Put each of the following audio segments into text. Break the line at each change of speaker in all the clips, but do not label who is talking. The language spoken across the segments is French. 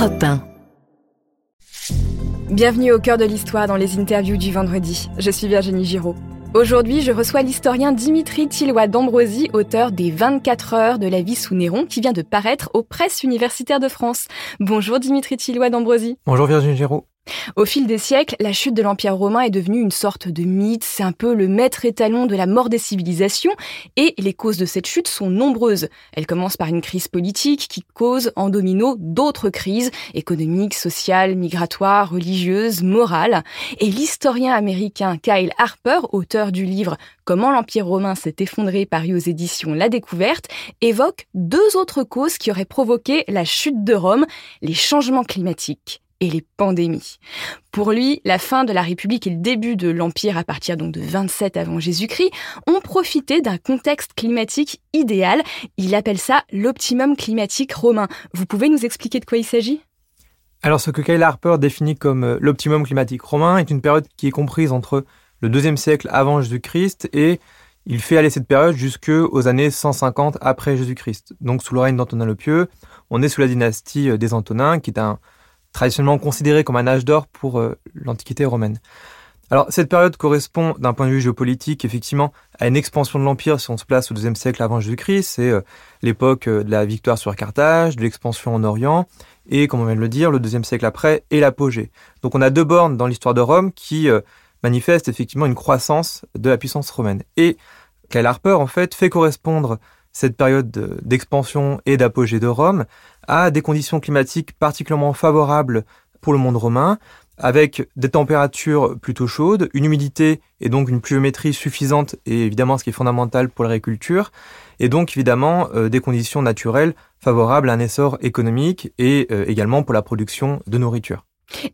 Europe 1.
Bienvenue au cœur de l'histoire dans les interviews du vendredi. Je suis Virginie Giraud. Aujourd'hui, je reçois l'historien Dimitri Tillois d'Ambrosi, auteur des 24 heures de la vie sous Néron, qui vient de paraître aux presses universitaires de France. Bonjour Dimitri Tillois d'Ambrosi.
Bonjour Virginie Giraud.
Au fil des siècles, la chute de l'Empire romain est devenue une sorte de mythe, c'est un peu le maître étalon de la mort des civilisations, et les causes de cette chute sont nombreuses. Elle commence par une crise politique qui cause en domino d'autres crises, économiques, sociales, migratoires, religieuses, morales, et l'historien américain Kyle Harper, auteur du livre Comment l'Empire romain s'est effondré paru aux éditions La Découverte, évoque deux autres causes qui auraient provoqué la chute de Rome, les changements climatiques et les pandémies. Pour lui, la fin de la République et le début de l'Empire à partir donc de 27 avant Jésus-Christ ont profité d'un contexte climatique idéal. Il appelle ça l'optimum climatique romain. Vous pouvez nous expliquer de quoi il s'agit?
Alors ce que Kyle Harper définit comme euh, l'optimum climatique romain est une période qui est comprise entre le deuxième siècle avant Jésus-Christ et il fait aller cette période jusqu'aux années 150 après Jésus-Christ. Donc sous le règne d'Antonin le Pieux, on est sous la dynastie euh, des Antonins qui est un traditionnellement considéré comme un âge d'or pour euh, l'Antiquité romaine. Alors cette période correspond d'un point de vue géopolitique effectivement à une expansion de l'Empire si on se place au deuxième siècle avant Jésus-Christ. C'est euh, l'époque euh, de la victoire sur Carthage, de l'expansion en Orient et, comme on vient de le dire, le deuxième siècle après et l'apogée. Donc on a deux bornes dans l'histoire de Rome qui manifestent effectivement une croissance de la puissance romaine. Et Kyle Harper en fait fait correspondre cette période d'expansion et d'apogée de Rome à des conditions climatiques particulièrement favorables pour le monde romain, avec des températures plutôt chaudes, une humidité et donc une pluviométrie suffisante, et évidemment ce qui est fondamental pour l'agriculture, et donc évidemment euh, des conditions naturelles favorables à un essor économique et euh, également pour la production de nourriture.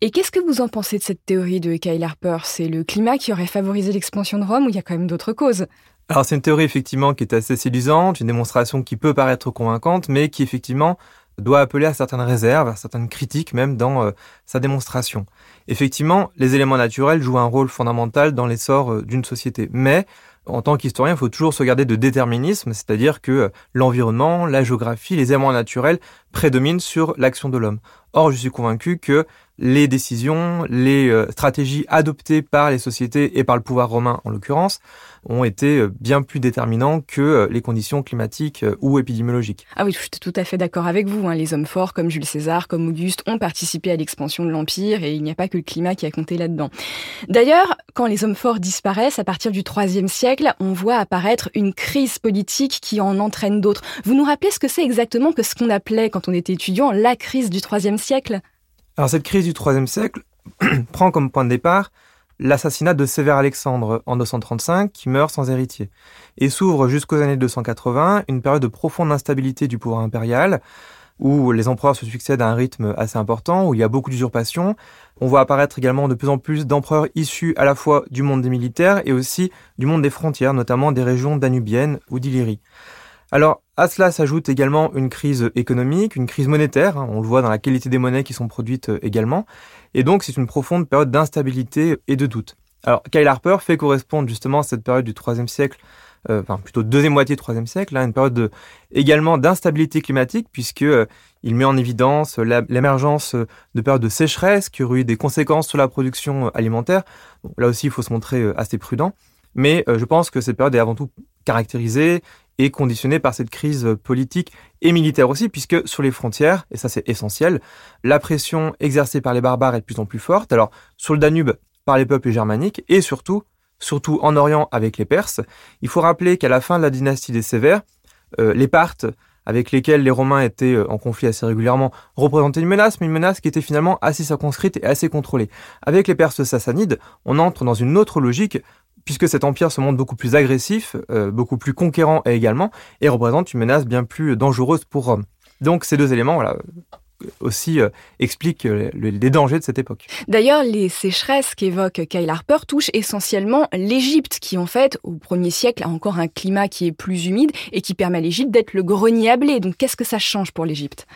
Et qu'est-ce que vous en pensez de cette théorie de Kyle Harper? C'est le climat qui aurait favorisé l'expansion de Rome ou il y a quand même d'autres causes?
Alors c'est une théorie effectivement qui est assez séduisante, une démonstration qui peut paraître convaincante, mais qui effectivement doit appeler à certaines réserves, à certaines critiques même dans euh, sa démonstration. Effectivement, les éléments naturels jouent un rôle fondamental dans l'essor euh, d'une société, mais en tant qu'historien, il faut toujours se garder de déterminisme, c'est-à-dire que euh, l'environnement, la géographie, les éléments naturels prédominent sur l'action de l'homme. Or, je suis convaincu que les décisions, les euh, stratégies adoptées par les sociétés et par le pouvoir romain en l'occurrence, ont été euh, bien plus déterminants que euh, les conditions climatiques ou épidémiologiques.
Ah oui, je suis tout à fait d'accord avec vous. Hein. Les hommes forts comme Jules César, comme Auguste ont participé à l'expansion de l'Empire et il n'y a pas que le climat qui a compté là-dedans. D'ailleurs, quand les hommes forts disparaissent à partir du IIIe siècle, on voit apparaître une crise politique qui en entraîne d'autres. Vous nous rappelez ce que c'est exactement que ce qu'on appelait quand on était étudiant la crise du IIIe siècle
alors cette crise du IIIe siècle prend comme point de départ l'assassinat de Sévère Alexandre en 235 qui meurt sans héritier et s'ouvre jusqu'aux années 280 une période de profonde instabilité du pouvoir impérial où les empereurs se succèdent à un rythme assez important, où il y a beaucoup d'usurpations. On voit apparaître également de plus en plus d'empereurs issus à la fois du monde des militaires et aussi du monde des frontières, notamment des régions danubiennes ou d'Illyrie. Alors, à cela s'ajoute également une crise économique, une crise monétaire, hein, on le voit dans la qualité des monnaies qui sont produites euh, également, et donc c'est une profonde période d'instabilité et de doute. Alors, Kyle Harper fait correspondre justement à cette période du IIIe siècle, euh, enfin plutôt deuxième moitié du IIIe siècle, là, une période également d'instabilité climatique, puisque euh, il met en évidence l'émergence de périodes de sécheresse qui auraient eu des conséquences sur la production alimentaire. là aussi, il faut se montrer assez prudent. Mais je pense que cette période est avant tout caractérisée est conditionné par cette crise politique et militaire aussi, puisque sur les frontières, et ça c'est essentiel, la pression exercée par les barbares est de plus en plus forte. Alors sur le Danube, par les peuples germaniques, et surtout, surtout en Orient avec les Perses. Il faut rappeler qu'à la fin de la dynastie des Sévères, euh, les Parthes, avec lesquels les Romains étaient euh, en conflit assez régulièrement, représentaient une menace, mais une menace qui était finalement assez circonscrite et assez contrôlée. Avec les Perses sassanides, on entre dans une autre logique puisque cet empire se montre beaucoup plus agressif, euh, beaucoup plus conquérant également, et représente une menace bien plus dangereuse pour Rome. Donc ces deux éléments, voilà, aussi euh, expliquent euh, les dangers de cette époque.
D'ailleurs, les sécheresses qu'évoque Kyle Harper touchent essentiellement l'Égypte, qui en fait, au 1er siècle, a encore un climat qui est plus humide et qui permet à l'Égypte d'être le grenier à blé. Donc qu'est-ce que ça change pour l'Égypte?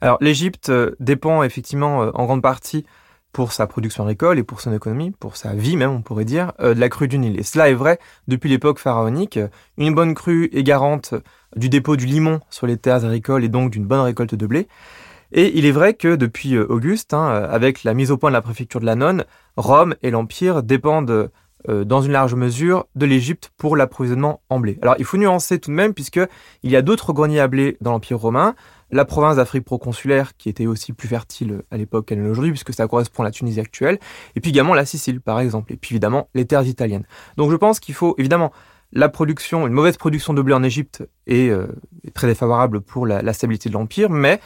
Alors l'Égypte dépend effectivement en grande partie pour sa production agricole et pour son économie, pour sa vie même, on pourrait dire, euh, de la crue du Nil. Et cela est vrai depuis l'époque pharaonique. Une bonne crue est garante du dépôt du limon sur les terres agricoles et donc d'une bonne récolte de blé. Et il est vrai que depuis euh, Auguste, hein, avec la mise au point de la préfecture de la Nonne, Rome et l'Empire dépendent euh, dans une large mesure de l'Égypte pour l'approvisionnement en blé. Alors il faut nuancer tout de même puisque il y a d'autres greniers à blé dans l'Empire romain, la province d'Afrique proconsulaire qui était aussi plus fertile à l'époque qu'elle est aujourd'hui puisque ça correspond à la Tunisie actuelle, et puis également la Sicile par exemple, et puis évidemment les terres italiennes. Donc je pense qu'il faut évidemment la production, une mauvaise production de blé en Égypte est, euh, très défavorable pour la, la stabilité de l'Empire, mais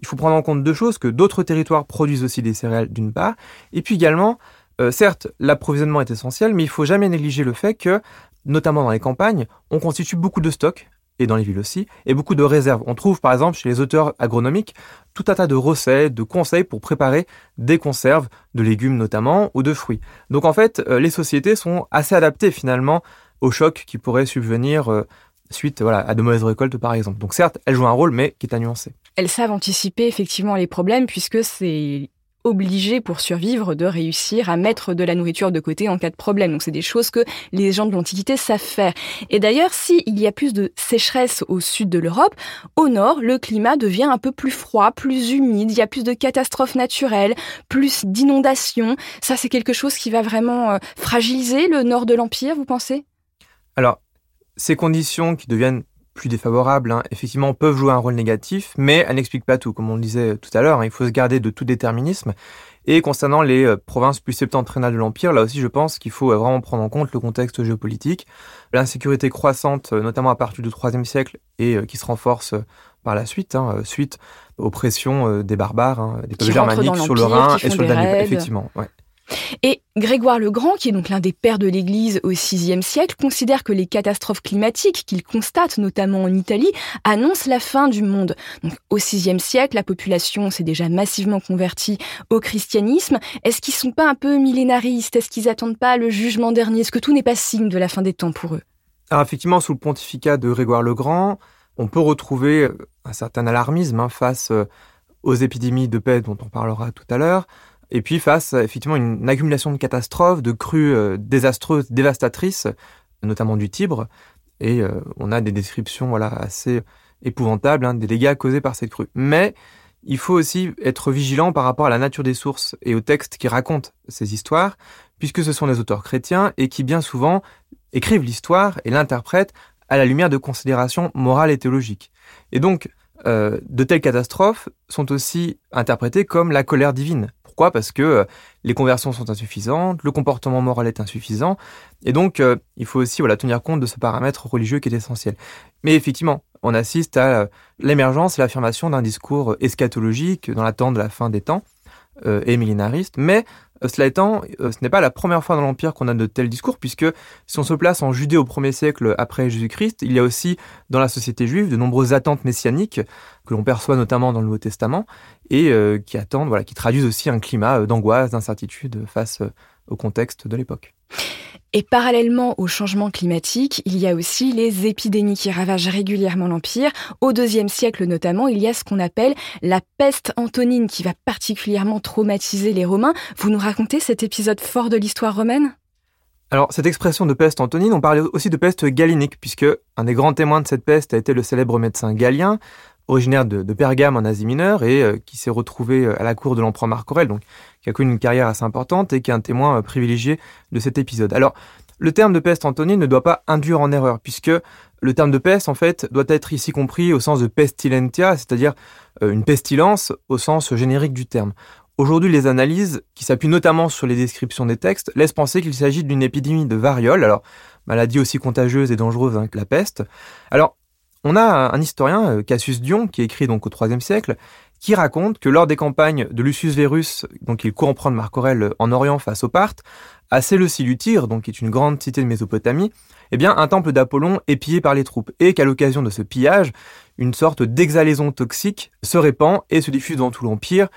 il faut prendre en compte deux choses, que d'autres territoires produisent aussi des céréales d'une part, et puis également, euh, certes, l'approvisionnement est essentiel, mais il faut jamais négliger le fait que, notamment dans les campagnes, on constitue beaucoup de stocks, et dans les villes aussi, et beaucoup de réserves. On trouve par exemple chez les auteurs agronomiques tout un tas de recettes, de conseils pour préparer des conserves, de légumes notamment, ou de fruits. Donc en fait, euh, les sociétés sont assez adaptées finalement aux chocs qui pourraient subvenir euh, suite à de mauvaises récoltes par exemple. Donc certes, elles jouent un rôle, mais qui est à nuancer.
Elles savent anticiper effectivement les problèmes puisque c'est obligé pour survivre de réussir à mettre de la nourriture de côté en cas de problème. Donc c'est des choses que les gens de l'Antiquité savent faire. Et d'ailleurs, s'il y a plus de sécheresse au sud de l'Europe, au nord, le climat devient un peu plus froid, plus humide, il y a plus de catastrophes naturelles, plus d'inondations. Ça, c'est quelque chose qui va vraiment euh, fragiliser le nord de l'Empire, vous pensez?
Alors, ces conditions qui deviennent plus défavorables, hein, effectivement, peuvent jouer un rôle négatif, mais elles n'expliquent pas tout. Comme on le disait tout à l'heure, hein, il faut se garder de tout déterminisme. Et concernant les euh, provinces plus septentrionales de l'Empire, là aussi, je pense qu'il faut euh, vraiment prendre en compte le contexte géopolitique, l'insécurité croissante, euh, notamment à partir du IIIe siècle, et qui se renforce par la suite, hein, suite aux pressions des barbares, des peuples germaniques sur le Rhin et sur le Danube. Effectivement, ouais.
Et Grégoire le Grand, qui est donc l'un des pères de l'Église au VIe siècle, considère que les catastrophes climatiques qu'il constate notamment en Italie annoncent la fin du monde. Donc au VIe siècle, la population s'est déjà massivement convertie au christianisme. Est-ce qu'ils sont pas un peu millénaristes? Est-ce qu'ils attendent pas le jugement dernier? Est-ce que tout n'est pas signe de la fin des temps pour eux?
Alors effectivement, sous le pontificat de Grégoire le Grand, on peut retrouver euh, un certain alarmisme hein, face euh, aux épidémies de paix dont on parlera tout à l'heure, et puis face à effectivement une accumulation de catastrophes, de crues euh, désastreuses, dévastatrices, notamment du Tibre, et euh, on a des descriptions voilà assez épouvantables hein, des dégâts causés par cette crue. Mais il faut aussi être vigilant par rapport à la nature des sources et aux textes qui racontent ces histoires, puisque ce sont des auteurs chrétiens et qui bien souvent écrivent l'histoire et l'interprètent à la lumière de considérations morales et théologiques. Et donc, euh, de telles catastrophes sont aussi interprétées comme la colère divine. Pourquoi? Parce que euh, les conversions sont insuffisantes, le comportement moral est insuffisant, et donc euh, il faut aussi voilà, tenir compte de ce paramètre religieux qui est essentiel. Mais effectivement, on assiste à euh, l'émergence et l'affirmation d'un discours eschatologique dans l'attente de la fin des temps, et millénariste, mais cela étant, euh, ce n'est pas la première fois dans l'Empire qu'on a de tels discours, puisque si on se place en Judée au 1er siècle après Jésus-Christ, il y a aussi dans la société juive de nombreuses attentes messianiques que l'on perçoit notamment dans le Nouveau Testament et euh, qui attendent, voilà, qui traduisent aussi un climat d'angoisse, d'incertitude face au contexte de l'époque.
Et parallèlement au changement climatique, il y a aussi les épidémies qui ravagent régulièrement l'Empire. Au deuxième siècle notamment, il y a ce qu'on appelle la peste antonine qui va particulièrement traumatiser les Romains. Vous nous racontez cet épisode fort de l'histoire romaine?
Alors, cette expression de peste antonine, on parlait aussi de peste galinique, puisque un des grands témoins de cette peste a été le célèbre médecin Galien, originaire de, Pergame en Asie mineure et euh, qui s'est retrouvé euh, à la cour de l'empereur Marc Aurèle, donc qui a connu une carrière assez importante et qui est un témoin euh, privilégié de cet épisode. Alors, le terme de peste antonine ne doit pas induire en erreur, puisque le terme de peste, en fait, doit être ici compris au sens de pestilentia, c'est-à-dire une pestilence au sens générique du terme. Aujourd'hui, les analyses, qui s'appuient notamment sur les descriptions des textes, laissent penser qu'il s'agit d'une épidémie de variole, alors maladie aussi contagieuse et dangereuse hein, que la peste. Alors, on a un historien, euh, Cassius Dion, qui écrit donc au IIIe siècle, qui raconte que lors des campagnes de Lucius Verus, donc il court prendre Marc Aurèle en Orient face aux Parthes, à Séleucie-Lutyr, donc qui est une grande cité de Mésopotamie, eh bien un temple d'Apollon est pillé par les troupes et qu'à l'occasion de ce pillage, une sorte d'exhalaison toxique se répand et se diffuse dans tout l'empire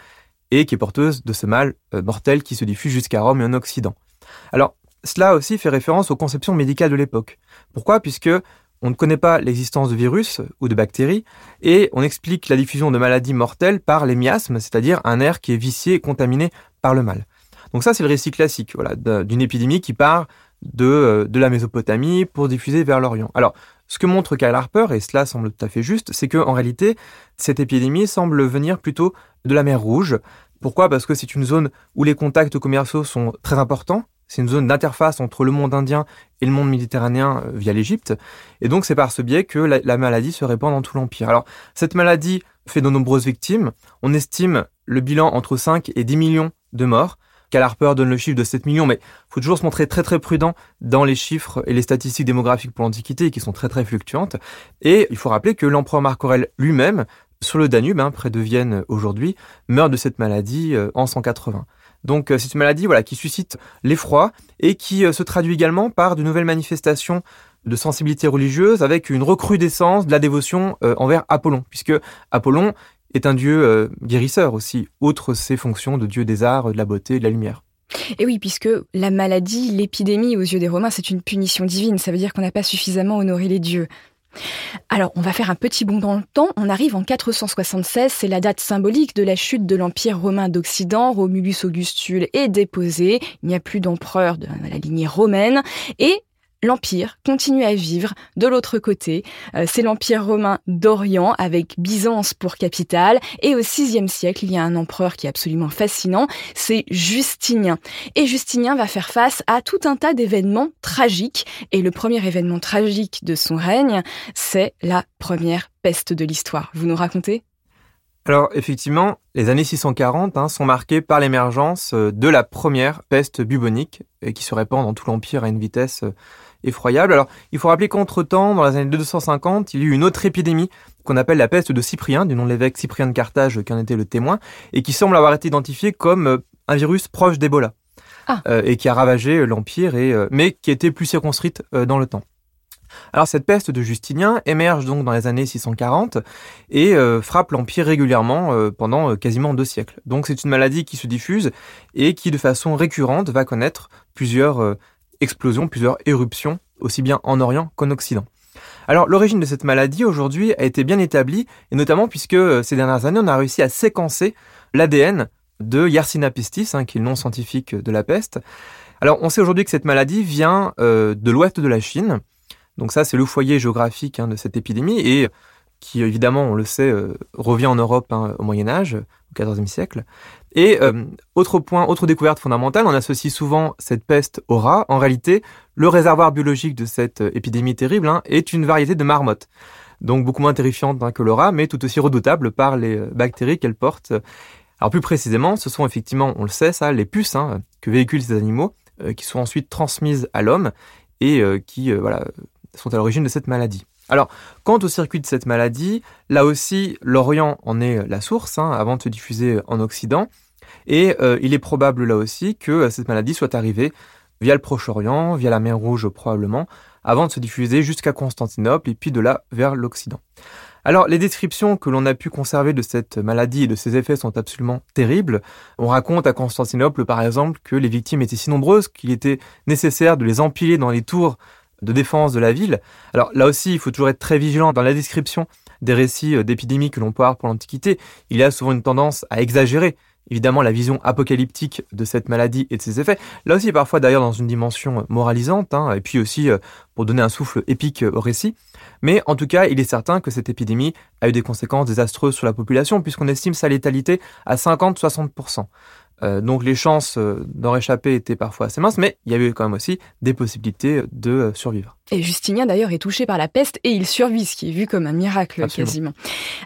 et qui est porteuse de ce mal euh, mortel qui se diffuse jusqu'à Rome et en Occident. Alors, cela aussi fait référence aux conceptions médicales de l'époque. Pourquoi? Puisque on ne connaît pas l'existence de virus ou de bactéries, et on explique la diffusion de maladies mortelles par les miasmes, c'est-à-dire un air qui est vicié et contaminé par le mal. Donc ça, c'est le récit classique d'une épidémie qui part de, euh, de la Mésopotamie pour diffuser vers l'Orient. Alors, Ce que montre Kyle Harper, et cela semble tout à fait juste, c'est que en réalité, cette épidémie semble venir plutôt de la mer Rouge. Pourquoi? Parce que c'est une zone où les contacts commerciaux sont très importants. C'est une zone d'interface entre le monde indien et le monde méditerranéen euh, via l'Égypte. Et donc c'est par ce biais que la, la, maladie se répand dans tout l'Empire. Alors cette maladie fait de nombreuses victimes. On estime le bilan entre 5 et 10 millions de morts. Cal donne le chiffre de 7 millions, mais il faut toujours se montrer très très prudent dans les chiffres et les statistiques démographiques pour l'Antiquité qui sont très très fluctuantes. Et il faut rappeler que l'empereur Marc Aurèle lui-même, sur le Danube, hein, près de Vienne aujourd'hui, meurt de cette maladie euh, en 180. Donc euh, c'est une maladie voilà, qui suscite l'effroi et qui euh, se traduit également par de nouvelles manifestations de sensibilité religieuse avec une recrudescence de la dévotion envers Apollon, puisque Apollon est un dieu euh, guérisseur aussi, outre ses fonctions de dieu des arts, de la beauté, de la lumière.
Et oui, puisque la maladie, l'épidémie aux yeux des Romains, c'est une punition divine, ça veut dire qu'on n'a pas suffisamment honoré les dieux. Alors, on va faire un petit bond dans le temps. On arrive en 476, c'est la date symbolique de la chute de l'Empire romain d'Occident. Romulus Augustule est déposé, il n'y a plus d'empereur de la lignée romaine, et l'Empire continue à vivre de l'autre côté. Euh, c'est l'Empire romain d'Orient avec Byzance pour capitale. Et au VIe siècle, il y a un empereur qui est absolument fascinant, c'est Justinien. Et Justinien va faire face à tout un tas d'événements tragiques. Et le premier événement tragique de son règne, c'est la première peste de l'histoire. Vous nous racontez?
Alors effectivement, les années 640 hein, sont marquées par l'émergence euh, de la première peste bubonique qui se répand dans tout l'empire à une vitesse euh, effroyable. Alors, il faut rappeler qu'entre-temps, dans les années 250, il y a eu une autre épidémie qu'on appelle la peste de Cyprien, du nom de l'évêque Cyprien de Carthage qui en était le témoin, et qui semble avoir été identifié comme euh, un virus proche d'Ebola, ah. euh, et qui a ravagé euh, l'Empire, et, mais qui était plus circonscrite dans le temps. Alors cette peste de Justinien émerge donc dans les années 640 et frappe l'Empire régulièrement pendant quasiment deux siècles. Donc c'est une maladie qui se diffuse et qui de façon récurrente va connaître plusieurs explosions, plusieurs éruptions, aussi bien en Orient qu'en Occident. Alors l'origine de cette maladie aujourd'hui a été bien établie, et notamment puisque euh, ces dernières années on a réussi à séquencer l'ADN de Yersinia pestis, hein, qui est le nom scientifique de la peste. Alors on sait aujourd'hui que cette maladie vient euh, de l'ouest de la Chine, donc ça c'est le foyer géographique hein, de cette épidémie, et qui évidemment, on le sait, euh, revient en Europe hein, au Moyen Âge, au XIVe siècle. Et euh, autre point, autre découverte fondamentale, on associe souvent cette peste au rat. En réalité, le réservoir biologique de cette euh, épidémie terrible hein, est une variété de marmotte. Donc beaucoup moins terrifiante hein, que le rat, mais tout aussi redoutable par les bactéries qu'elle porte. Alors plus précisément, ce sont effectivement, on le sait, ça, les puces que véhiculent ces animaux, qui sont ensuite transmises à l'homme et qui voilà, sont à l'origine de cette maladie. Alors, quant au circuit de cette maladie, là aussi, l'Orient en est la source, hein, avant de se diffuser en Occident. Et euh, il est probable là aussi que euh, cette maladie soit arrivée via le Proche-Orient, via la mer Rouge probablement, avant de se diffuser jusqu'à Constantinople et puis de là vers l'Occident. Alors, les descriptions que l'on a pu conserver de cette maladie et de ses effets sont absolument terribles. On raconte à Constantinople, par exemple, que les victimes étaient si nombreuses qu'il était nécessaire de les empiler dans les tours de défense de la ville. Alors là aussi, il faut toujours être très vigilant dans la description des récits euh, d'épidémies que l'on peut avoir pour l'Antiquité. Il y a souvent une tendance à exagérer évidemment la vision apocalyptique de cette maladie et de ses effets. Là aussi, parfois d'ailleurs dans une dimension moralisante, hein, et puis aussi euh, pour donner un souffle épique au récit. Mais en tout cas, il est certain que cette épidémie a eu des conséquences désastreuses sur la population, puisqu'on estime sa létalité à 50-60%. Euh, donc les chances d'en réchapper étaient parfois assez minces, mais il y avait quand même aussi des possibilités de survivre.
Et Justinien d'ailleurs est touché par la peste et il survit, ce qui est vu comme un miracle quasiment.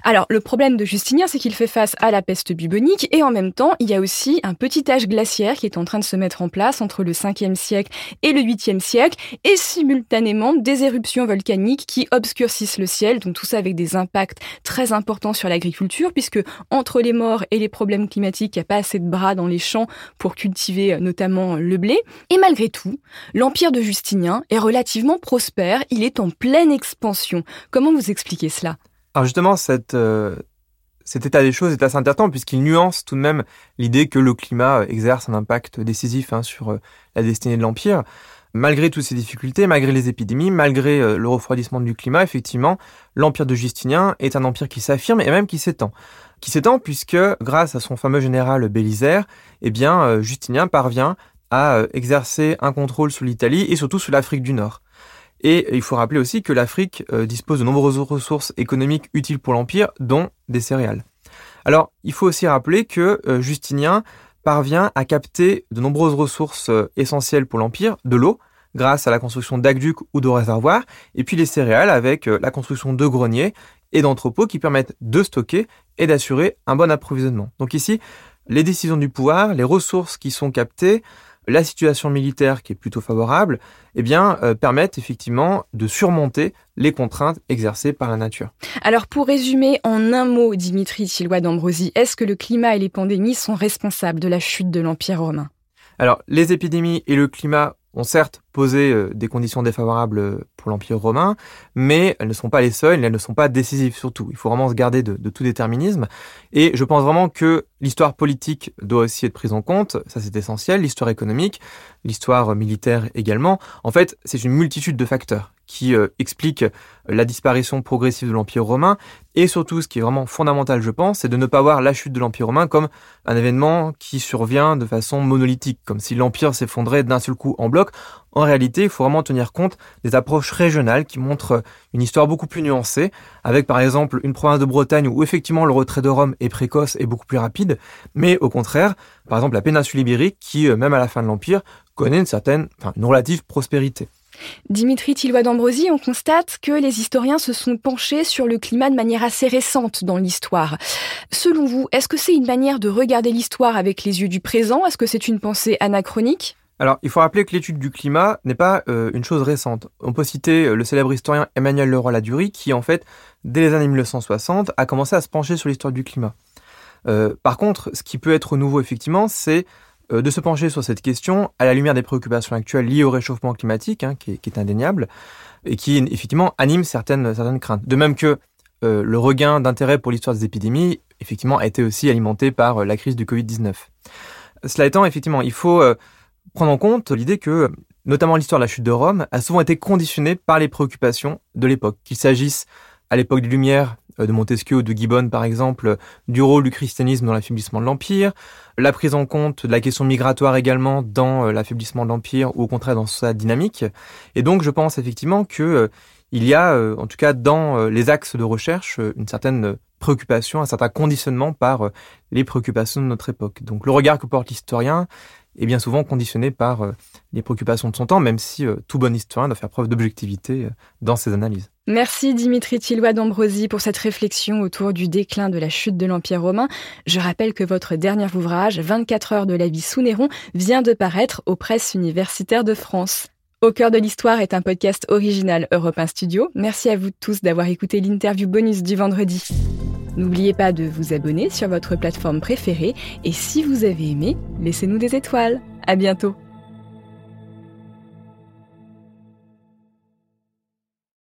Alors le problème de Justinien, c'est qu'il fait face à la peste bubonique et en même temps, il y a aussi un petit âge glaciaire qui est en train de se mettre en place entre le 5e siècle et le 8e siècle et simultanément des éruptions volcaniques qui obscurcissent le ciel, donc tout ça avec des impacts très importants sur l'agriculture puisque entre les morts et les problèmes climatiques, il n'y a pas assez de bras dans les champs pour cultiver euh, notamment le blé. Et malgré tout, l'empire de Justinien est relativement il est en pleine expansion. Comment vous expliquez cela?
Alors justement, euh, cet état des choses est assez intéressant puisqu'il nuance tout de même l'idée que le climat exerce un impact décisif hein, sur euh, la destinée de l'Empire. Malgré toutes ces difficultés, malgré les épidémies, malgré euh, le refroidissement du climat, effectivement, l'empire de Justinien est un empire qui s'affirme et même qui s'étend. Qui s'étend puisque, grâce à son fameux général Bélisaire, eh bien, Justinien parvient à exercer un contrôle sur l'Italie et surtout sur l'Afrique du Nord. Et il faut rappeler aussi que l'Afrique euh, dispose de nombreuses ressources économiques utiles pour l'Empire, dont des céréales. Alors, il faut aussi rappeler que euh, Justinien parvient à capter de nombreuses ressources euh, essentielles pour l'Empire, de l'eau, grâce à la construction d'aqueducs ou de réservoirs, et puis les céréales avec la construction de greniers et d'entrepôts qui permettent de stocker et d'assurer un bon approvisionnement. Donc ici, les décisions du pouvoir, les ressources qui sont captées, la situation militaire qui est plutôt favorable, eh bien, euh, permettent effectivement de surmonter les contraintes exercées par la nature.
Alors, pour résumer en un mot, Dimitri Tillois d'Ambrosie, est-ce que le climat et les pandémies sont responsables de la chute de l'Empire romain?
Alors, les épidémies et le climat ont certes posé euh, des conditions défavorables euh, pour l'Empire romain, mais elles ne sont pas les seules, elles ne sont pas décisives surtout. Il faut vraiment se garder de, de tout déterminisme. Et je pense vraiment que l'histoire politique doit aussi être prise en compte, ça c'est essentiel, l'histoire économique, l'histoire militaire également. En fait, c'est une multitude de facteurs qui euh, expliquent la disparition progressive de l'Empire romain, et surtout, ce qui est vraiment fondamental, je pense, c'est de ne pas voir la chute de l'Empire romain comme un événement qui survient de façon monolithique, comme si l'Empire s'effondrait d'un seul coup en bloc. En réalité, il faut vraiment tenir compte des approches régionales qui montrent une histoire beaucoup plus nuancée, avec par exemple une province de Bretagne où effectivement le retrait de Rome est précoce et beaucoup plus rapide, mais au contraire, par exemple la péninsule ibérique qui, euh, même à la fin de l'Empire, connaît une certaine, une relative prospérité.
Dimitri Tillois d'Ambrosie, on constate que les historiens se sont penchés sur le climat de manière assez récente dans l'histoire. Selon vous, est-ce que c'est une manière de regarder l'histoire avec les yeux du présent? Est-ce que c'est une pensée anachronique?
Alors, il faut rappeler que l'étude du climat n'est pas euh, une chose récente. On peut citer euh, le célèbre historien Emmanuel Leroy-Ladurie, qui, en fait, dès les années 1960, a commencé à se pencher sur l'histoire du climat. Euh, par contre, ce qui peut être nouveau, effectivement, c'est de se pencher sur cette question à la lumière des préoccupations actuelles liées au réchauffement climatique, hein, qui, est, indéniable, et qui, effectivement, anime certaines, craintes. De même que le regain d'intérêt pour l'histoire des épidémies, effectivement, a été aussi alimenté par la crise du Covid-19. Cela étant, effectivement, il faut prendre en compte l'idée que, notamment l'histoire de la chute de Rome, a souvent été conditionnée par les préoccupations de l'époque. Qu'il s'agisse, à l'époque des Lumières, euh, de Montesquieu ou de Gibbon par exemple, du rôle du christianisme dans l'affaiblissement de l'Empire, la prise en compte de la question migratoire également dans euh, l'affaiblissement de l'Empire ou au contraire dans sa dynamique. Et donc je pense effectivement que euh, il y a, en tout cas dans les axes de recherche, une certaine préoccupation, un certain conditionnement par les préoccupations de notre époque. Donc le regard que porte l'historien est bien souvent conditionné par euh, les préoccupations de son temps, même si euh, tout bon historien doit faire preuve d'objectivité euh, dans ses analyses.
Merci Dimitri Tillois d'Ambrosie pour cette réflexion autour du déclin de la chute de l'Empire romain. Je rappelle que votre dernier ouvrage, 24 heures de la vie sous Néron, vient de paraître aux presses universitaires de France. Au cœur de l'histoire est un podcast original Europe 1 Studio. Merci à vous tous d'avoir écouté l'interview bonus du vendredi. N'oubliez pas de vous abonner sur votre plateforme préférée et si vous avez aimé, laissez-nous des étoiles. À bientôt.